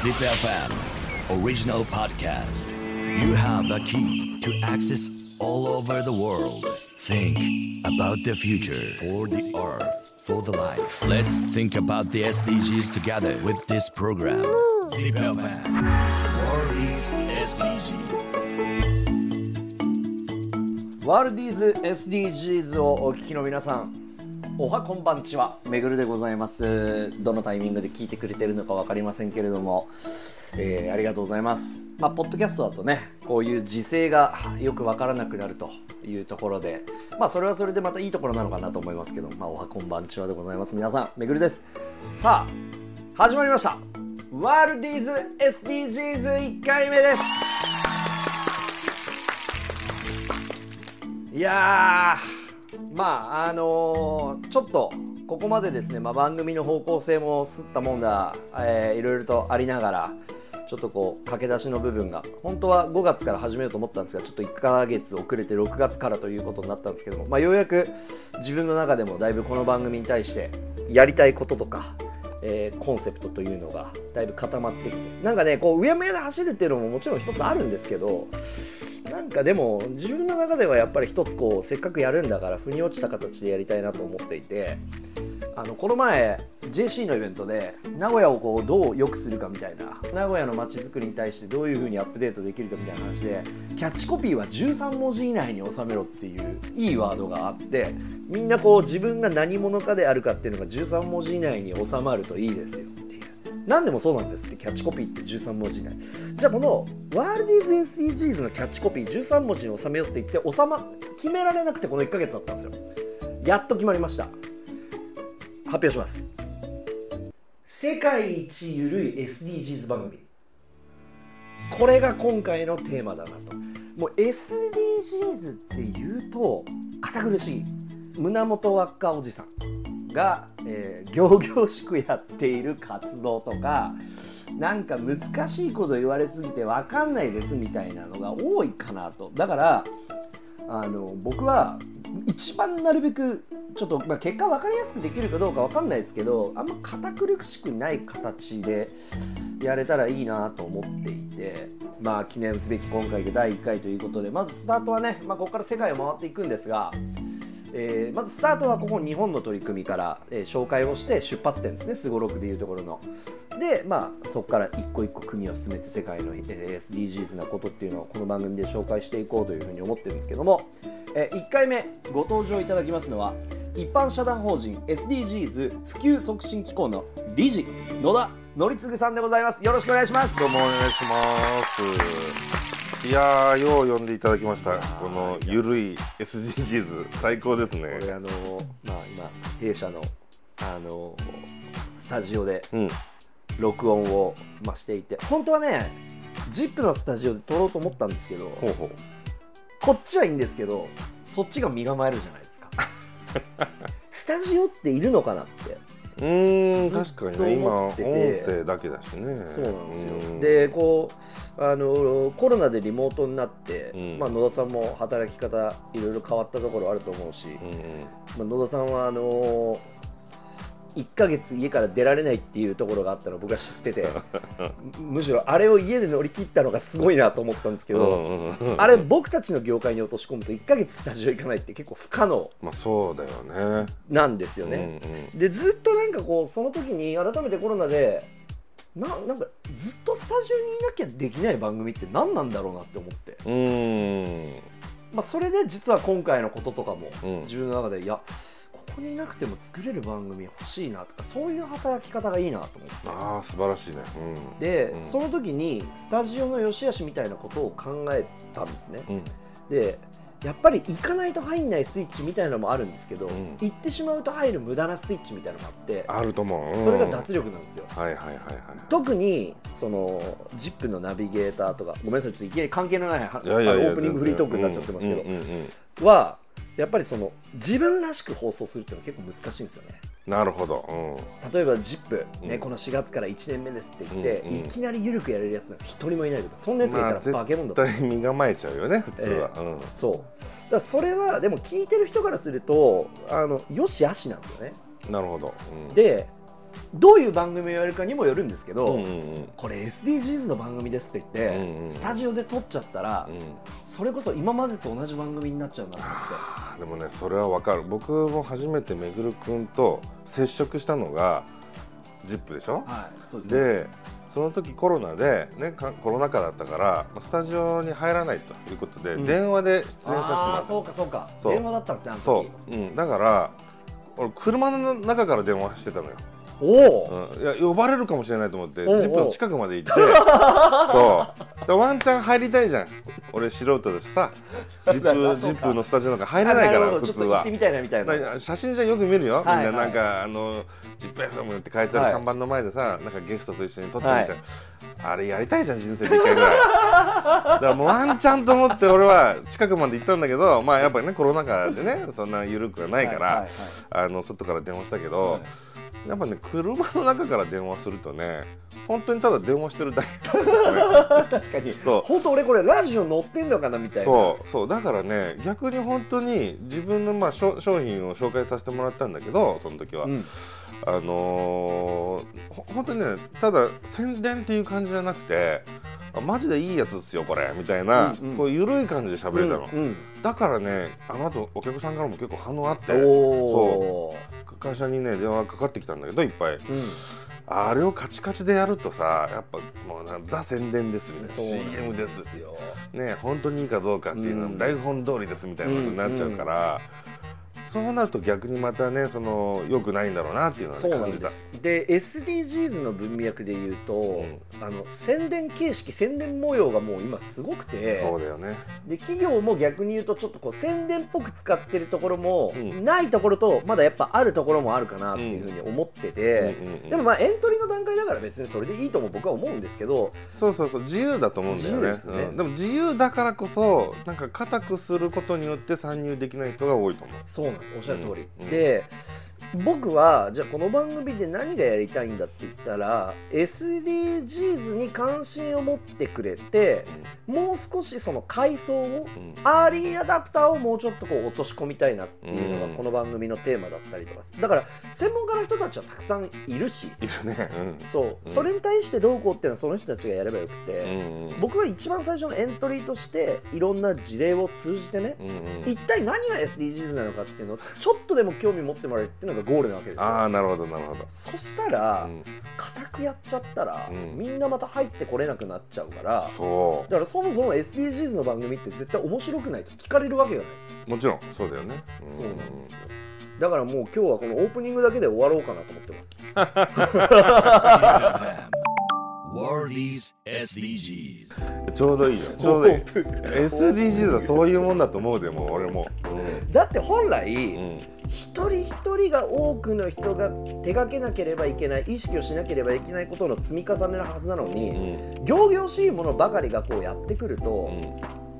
ZipFM Original Podcast You have a key to access all over the world Think about the future for the earth for the life Let's think about the SDGs together with this program ZipFM World is SDGs ワールディーズ SDGs をお聞きの皆さん おはこんばんちは。めぐるでございます。どのタイミングで聞いてくれてるのか分かりませんけれども、えーありがとうございます。まあポッドキャストだとねこういう時勢がよく分からなくなるというところで。まあそれはそれでまたいいところなのかなと思いますけど。まあおはこんばんちはでございます。皆さんめぐるです。さあ始まりました。ワールディーズ SDGs1 回目です。いやー。まああのーちょっとここまでですね、まあ、番組の方向性もすったもんだ、えーいろいろとありながらちょっとこう駆け出しの部分が本当は5月から始めようと思ったんですがちょっと1ヶ月遅れて6月からということになったんですけども、まあ、ようやく自分の中でもだいぶこの番組に対してやりたいこととかえーコンセプトというのがだいぶ固まってきてなんかねこううやむやで走るっていうのももちろん一つあるんですけどなんかでも自分の中ではやっぱり一つこうせっかくやるんだから腑に落ちた形でやりたいなと思っていてあのこの前 JC のイベントで名古屋をこうどう良くするかみたいな名古屋の街づくりに対してどういうふうにアップデートできるかみたいな話でキャッチコピーは13文字以内に収めろっていういいワードがあってみんなこう自分が何者かであるかっていうのが13文字以内に収まるといいですよ。何でもそうなんですってキャッチコピーって13文字以内じゃあこのワールディーズ SDGs のキャッチコピー13文字に収めようって言って収ま決められなくてこの1ヶ月だったんですよ。やっと決まりました。発表します。世界一ゆるい SDGs 番組。これが今回のテーマだなと。もう SDGs っていうと堅苦しい。胸元輪っかおじさん。が、えー、行々しくやっている活動とかなんか難しいこと言われすぎて分かんないですみたいなのが多いかなと。だからあの僕は一番なるべくちょっと、まあ、結果分かりやすくできるかどうか分かんないですけどあんま堅苦しくない形でやれたらいいなと思っていてまあ記念すべき今回で第1回ということでまずスタートはね、まあ、ここから世界を回っていくんですが、えーまずスタートはここ日本の取り組みから、えー紹介をして出発点ですねすごろくでいうところの。でまあそこから一個一個国を進めて世界の、SDGs なことっていうのをこの番組で紹介していこうというふうに思ってるんですけども、え1回目ご登場いただきますのは一般社団法人 SDGs 普及促進機構の理事野田則次さんでございますよろしくお願いしますどうもお願いします。いやー、よう呼んでいただきました。このゆるい SDGs 最高ですね。これあのまあ今弊社のあのスタジオでうん、録音を、まあ、していて本当はね ZIP のスタジオで撮ろうと思ったんですけど。こっちはいいんですけどそっちが身構えるじゃないですか スタジオっているのかなってうーん、確かにね、今音声だけだしね。そうなんですよ。うん。でこうあのコロナでリモートになって、うん。まあ、野田さんも働き方いろいろ変わったところあると思うし、うんまあ、野田さんはあの1ヶ月家から出られないっていうところがあったのを僕は知っててむ むしろあれを家で乗り切ったのがすごいなと思ったんですけうど、んうんうんうんあれ僕たちの業界に落とし込むと1ヶ月スタジオ行かないって結構不可能まあそうだよね。なんですよね。うんでずっとなんかこうその時に改めてコロナでななんかずっとスタジオにいなきゃできない番組って何なんだろうなって思って、うん。うん。まあ、それで実は今回のこととかもうん自分の中でいやここにいなくても作れる番組欲しいなとかそういう働き方がいいなと思ってああ、素晴らしいね。うん。で、うんその時にスタジオの良し悪しみたいなことを考えたんですねうん。でやっぱり行かないと入んないスイッチみたいなのもあるんですけど、うん行ってしまうと入る無駄なスイッチみたいなのがあってあると思う。うんそれが脱力なんですよ、はいはいはいはい。特にその ZIP のナビゲーターとかごめんなさいちょっといきなり関係のないはいやいやオープニングフリートークになっちゃってますけど、はやっぱりその自分らしく放送するっていうのは結構難しいんですよねなるほど。うん。例えば ZIP、ねうんこの4月から1年目ですって言って、うんうんいきなり緩くやれるやつなんか一人もいないとかそんなやつがいたらまあ化け物だと、絶対身構えちゃうよね、普通は。そうだからそれはでも聞いてる人からするとあのよし悪しなんですよねうん。なるほど。うん、でどういう番組をやるかにもよるんですけど、うんうんうんこれ SDGs の番組ですって言って、うんうんスタジオで撮っちゃったら、うんそれこそ今までと同じ番組になっちゃうなと思って。でもねそれはわかる僕も初めてめぐるくんと接触したのが「ZIP!」でしょ？はい、そうですね。でその時コロナで、ね、かコロナ禍だったからまあスタジオに入らないということで、うん電話で出演させてもらったそうかそうか。電話だったんですね、あのそ時。う、うん、だから俺車の中から電話してたのよ、おお、うん、いや呼ばれるかもしれないと思ってジップの近くまで行って。そう。でワンチャン入りたいじゃん。俺素人ですさ。ジップ ジップのスタジオなんか入れないから普通は。写真じゃよく見るよ、はいみんななんかあのジップ FM って書いてあはい。る看板の前でさ、なんかゲストと一緒に撮ってみたいな、あれやりたいじゃん人生で一回ぐらい。だからもうワンチャンと思って俺は近くまで行ったんだけどまあやっぱりねコロナ禍でねそんな緩くはないから、あの外から電話したけど、はいやっぱね車の中から電話するとね本当にただ電話してるだけ、ね、確かに。そう。本当俺これラジオ乗ってんのかなみたいな。そうそう。だからね逆に本当に自分のまあ商商品を紹介させてもらったんだけどその時は、うん。あのーほ本当にねただ宣伝っていう感じじゃなくてあマジでいいやつですよこれみたいな、うんうん。こう緩い感じで喋れたの、うんだからねあの後お客さんからも結構反応あって。うん、おお。会社にね電話かかってきたんだけどいっぱい。うん。あれをカチカチでやるとさやっぱもうなザ宣伝ですみたいな。CM ですよ。ね本当にいいかどうかっていうのうん。は台本通りですみたいなことになっちゃうから、そうなると逆にまたねその良くないんだろうなっていうのは、ね、そうな感じた。んです。で SDGs の文脈で言うと、ん。あの宣伝形式宣伝模様がもう今すごくてそうだよね。で企業も逆に言うとちょっとこう宣伝っぽく使ってるところも、うん。ないところとまだやっぱあるところもあるかなっていうふうに思ってて、うんうんうん。でもまあエントリーの段階だから別にそれでいいとも僕は思うんですけどそうそうそう。自由だと思うんだよね。ね。うん。でも自由だからこそなんか固くすることによって参入できない人が多いと思う。そうなのおっしゃる通り、うんで僕はじゃあこの番組で何がやりたいんだって言ったら SDGs に関心を持ってくれてもう少しその階層をうん。うんアーリーアダプターをもうちょっとこう落とし込みたいなっていうのうん。がこの番組のテーマだったりとかだから専門家の人たちはたくさんいるし。いるね。そう、うん。それに対してどうこうっていうのはその人たちがやればよくうんて、うんうん。僕は一番最初のエントリーとしていろんな事例を通じてねうんうん。一体何が SDGs なのかっていうのをちょっとでも興味持ってもらえるっていうのがゴールなわけですよああなるほどなるほど。そしたらうん固くやっちゃったら、うんみんなまた入ってこれなくなっちゃうからそだからそもそも SDGs の番組って絶対面白くないと聞かれるわけがないうもちろんそうだよね。そうなんですよだからもう今日はこのオープニングだけで終わろうかなと思ってます。ZFM. Worldies SDGs. ちょうどいいよ。ちょうどいい。SDGs はそういうもんだと思うでもう俺も。だって本来、うんうん一人一人が多くの人が手がけなければいけない意識をしなければいけないことの積み重ねのはずなのうに、ん。仰々しいものばかりがこうやってくると、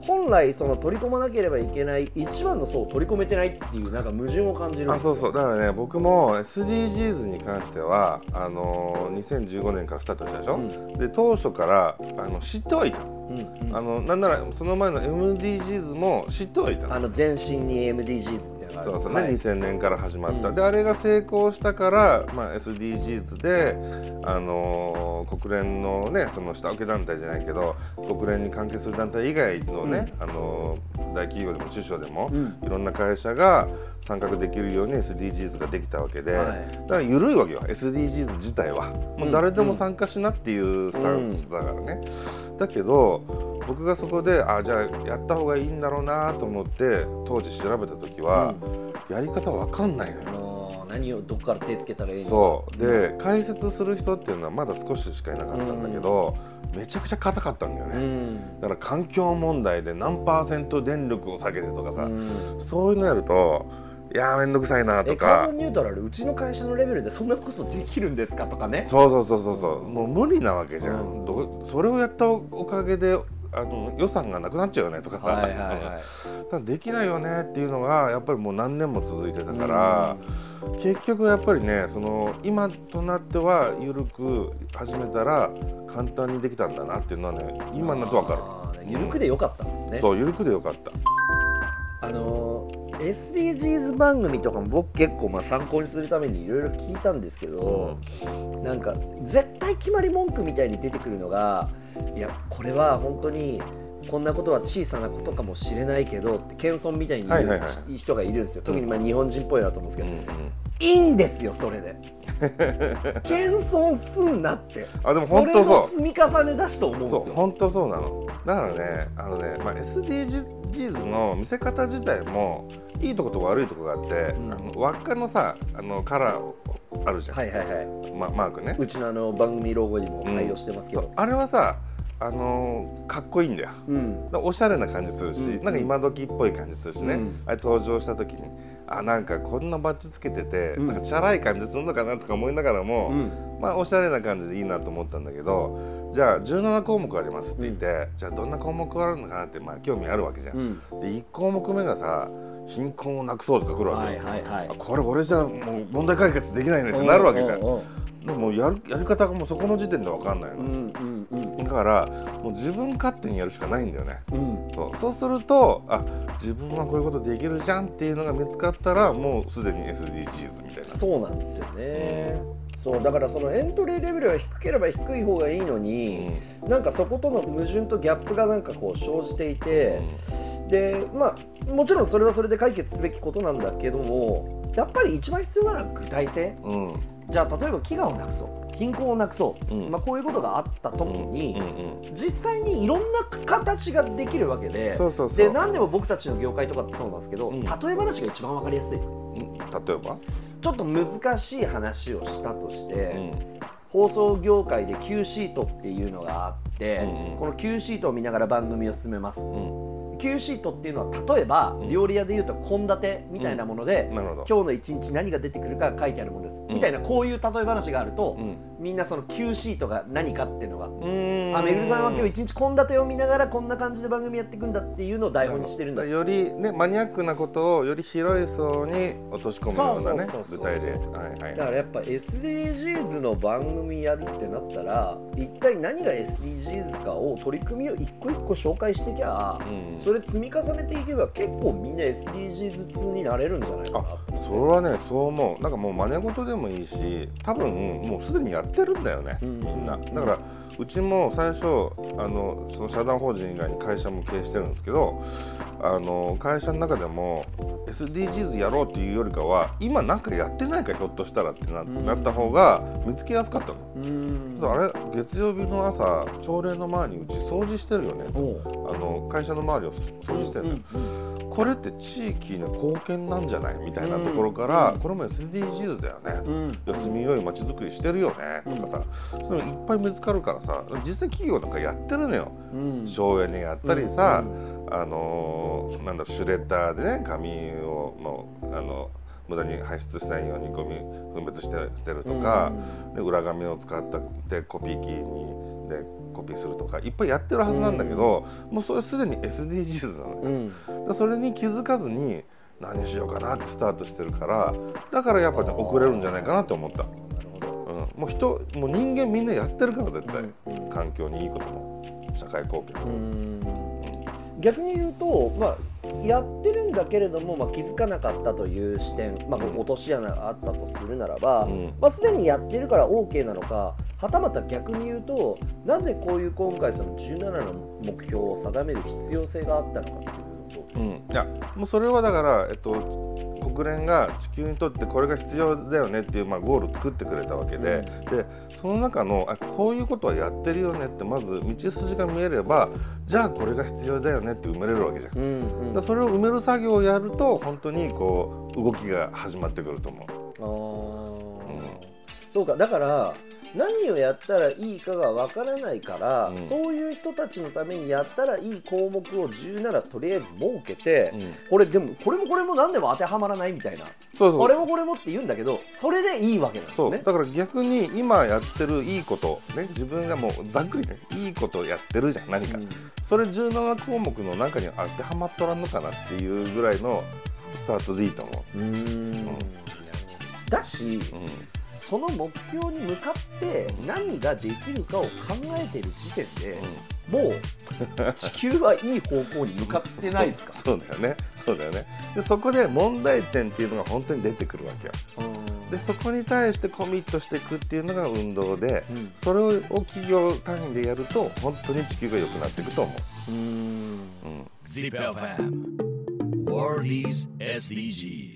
本来その取り込まなければいけない一番の層を取り込めてないっていうなんか矛盾を感じるあそうそう。だからね僕も SDGs に関してはあのー2015年からスタートしたでしょ、うん。で当初からあの知ってはいた。のうんうん。あのなんならその前の MDGs も知ってはいた。のあの全身に MDGs そうそう。ね、はい。2000年から始まった、うん。であれが成功したから、まあ、SDGs で、あのー国連のねその下請け団体じゃないけど国連に関係する団体以外のね、あのー大企業でも中小でも、うん。いろんな会社が参画できるように SDGs ができたわけで、はい。だから緩いわけよ。SDGs 自体は。もう誰でも参加しなっていうスタンスだからね、だけど僕がそこであじゃあやった方がいいんだろうなと思って当時調べた時は、やり方わかんないのよ、何をどこから手つけたらいいの？そう。で解説する人っていうのはまだ少ししかいなかったんだけど、めちゃくちゃ硬かったんだようね、ん。だから環境問題で何パーセント電力を下げてとかさ、うん。そういうのやるといやーめんどくさいなとえカーかボンニュートラルうちの会社のレベルでそんなことできるんですかとかね。そうそうそうそうそう。もう無理なわけじゃん、それをやったおかげであの予算がなくなっちゃうよねとかさ、はいはいはい。できないよねっていうのがやっぱりもう何年も続いてたから、結局やっぱりねその今となっては緩く始めたら簡単にできたんだなっていうのはね今になると分かる、あーゆるくでよかったんですね。そう緩くでよかった。あのー SDGs 番組とかも僕結構まあ参考にするためにいろいろ聞いたんですけど、なんか絶対決まり文句みたいに出てくるのがいやこれは本当にこんなことは小さなことかもしれないけどって謙遜みたいに言う人がいるんですよ。特にまあ日本人っぽいなと思うんですけど、うんうんいいんですよそれで。謙遜すんなって。あでも本当それのそう積み重ねだしと思うんですよ。本当そうなの。だからねあのね、まあ、SDGs の見せ方自体もいいとこと悪いとこがあって、ん。あの輪っかのさあのカラーあるじゃん、はいはいはい。ま、マークね。うちのあの番組ロゴにも採用してますけど、そう。あれはさあのーかっこいいんだよ。うん。だおしゃれな感じするし、うん。なんか今時っぽい感じするしね、うん。あれ登場した時にあなんかこんなバッジつけてて、うん。なんかチャラい感じするのかなとか思いながらも、うん。まあおしゃれな感じでいいなと思ったんだけどじゃあ17項目ありますって言って、じゃあどんな項目あるのかなってまあ興味あるわけじゃん。うん。で1項目目がさ貧困をなくそうとか来るわけよ、はいはいこれ俺じゃもう問題解決できないねってなるわけじゃん。うんでもやるやり方がもうそこの時点で分かんないの、うんうんうん。だからもう自分勝手にやるしかないんだよね。うん。そう。そうするとあ自分はこういうことできるじゃんっていうのが見つかったらもうすでに SDGs みたいな。そうなんですよね、そうだからそのエントリーレベルは低ければ低い方がいいのうに、ん。なんかそことの矛盾とギャップがなんかこう生じていて、でまあもちろんそれはそれで解決すべきことなんだけどもやっぱり一番必要なのは具体性。うん。うんじゃあ例えば飢餓をなくそう。貧困をなくそう、うん。まあ、こういうことがあった時に、うんうん。実際にいろんな形ができるわけでそうそうそう。で何でも僕たちの業界とかってそうなんですけど、うん。例え話が一番わかりやすい。うん。例えば、ちょっと難しい話をしたとして、うん。放送業界で Q シートっていうのがあって、うんうん。この Q シートを見ながら番組を進めます、うん Q シートっていうのは例えば、うん。料理屋でいうと献立みたいなもので、なるほど。今日の一日何が出てくるか書いてあるものです、ん。みたいなこういう例え話があると、うん。みんなその Q シートが何かっていうのが、うん。あめぐるさんは今日一日献立を見ながらこんな感じで番組やっていくんだっていうのを台本にしてるんだ。よりねマニアックなことをより広い層に落とし込むようなね舞台で、はいはいだからやっぱ SDGs の番組やるってなったら一体何が SDGs かを取り組みを一個一個紹介してきゃ、うんそれ積み重ねていけば結構みんな SDGs 通になれるんじゃないかな。あそれはねそう思う。なんかもう真似事でもいいし多分もうすでにやってるんだよね、うん。みんな。だからうちも最初あのその社団法人以外に会社も経営してるんですけどあの会社の中でも SDGs やろうっていうよりかは今なんかやってないかひょっとしたらってな,、ん。なった方が見つけやすかったの。うん。あれ月曜日の朝朝礼の前にうち掃除してるよね。あの会社の周りを掃除してる、うんこれって地域の貢献なんじゃないみたいなところから、うんこれも SDGs だよね、うん。住みよい街づくりしてるよね。とかさ、そういうのいっぱい見つかるからさ実際企業なんかやってるのよ。うん。省エネやったりさ、うんあのーなんだろうシュレッダーでね紙をのあの無駄に排出しないようにゴミ分別して捨てるとか、で裏紙を使ったでコピー機にでコピーするとかいっぱいやってるはずなんだけど、もうそれすでに SDGs なのよ。うん。でそれに気づかずに何しようかなってスタートしてるからだからやっぱね遅れるんじゃないかなって思った、もう人もう人間みんなやってるから絶対、うん。環境にいいことも社会貢献うも、ん。逆に言うと、まあ、やってるんだけれども、まあ、気づかなかったという視点、まあ、うん。落とし穴があったとするならば、うん。まあ、すでにやってるから OK なのかはたまた逆に言うとなぜこういう今回その17の目標を定める必要性があったのかっていうと、うん、いやもうそれはだから、えっと、国連が地球にとってこれが必要だよねっていう、まあ、ゴールを作ってくれたわけで,、でその中のあこういうことはやってるよねってまず道筋が見えればじゃあこれが必要だよねって埋めれるわけじゃん。だうんからそれを埋める作業をやると本当にこう動きが始まってくると思う。あーそうかだから何をやったらいいかがわからないから、うん。そういう人たちのためにやったらいい項目を17とりあえず設けて、うん。これでもこれもこれも何でも当てはまらないみたいな。そうそう。これもこれもって言うんだけどそれでいいわけなんですね。だから逆に今やってるいいこと、ね、自分がもうざっくりねいいことやってるじゃん何か、うん。それ17項目の中に当てはまっとらんのかなっていうぐらいのスタートでいいと思う。ーん。だしう、その目標に向かって何ができるかを考えてる時点で、もう地球はいい方向に向かってないですか？そうだよね。そうだよね。でそこで問題点っていうのが本当に出てくるわけよ。でそこに対してコミットしていくっていうのが運動で、うん、それを企業単位でやると本当に地球が良くなっていくと思う。うん、ZIPFM SDGs